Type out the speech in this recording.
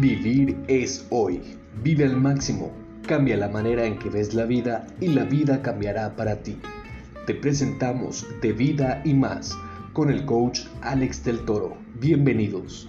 Vivir es hoy. Vive al máximo. Cambia la manera en que ves la vida y la vida cambiará para ti. Te presentamos De Vida y más con el coach Alex del Toro. Bienvenidos.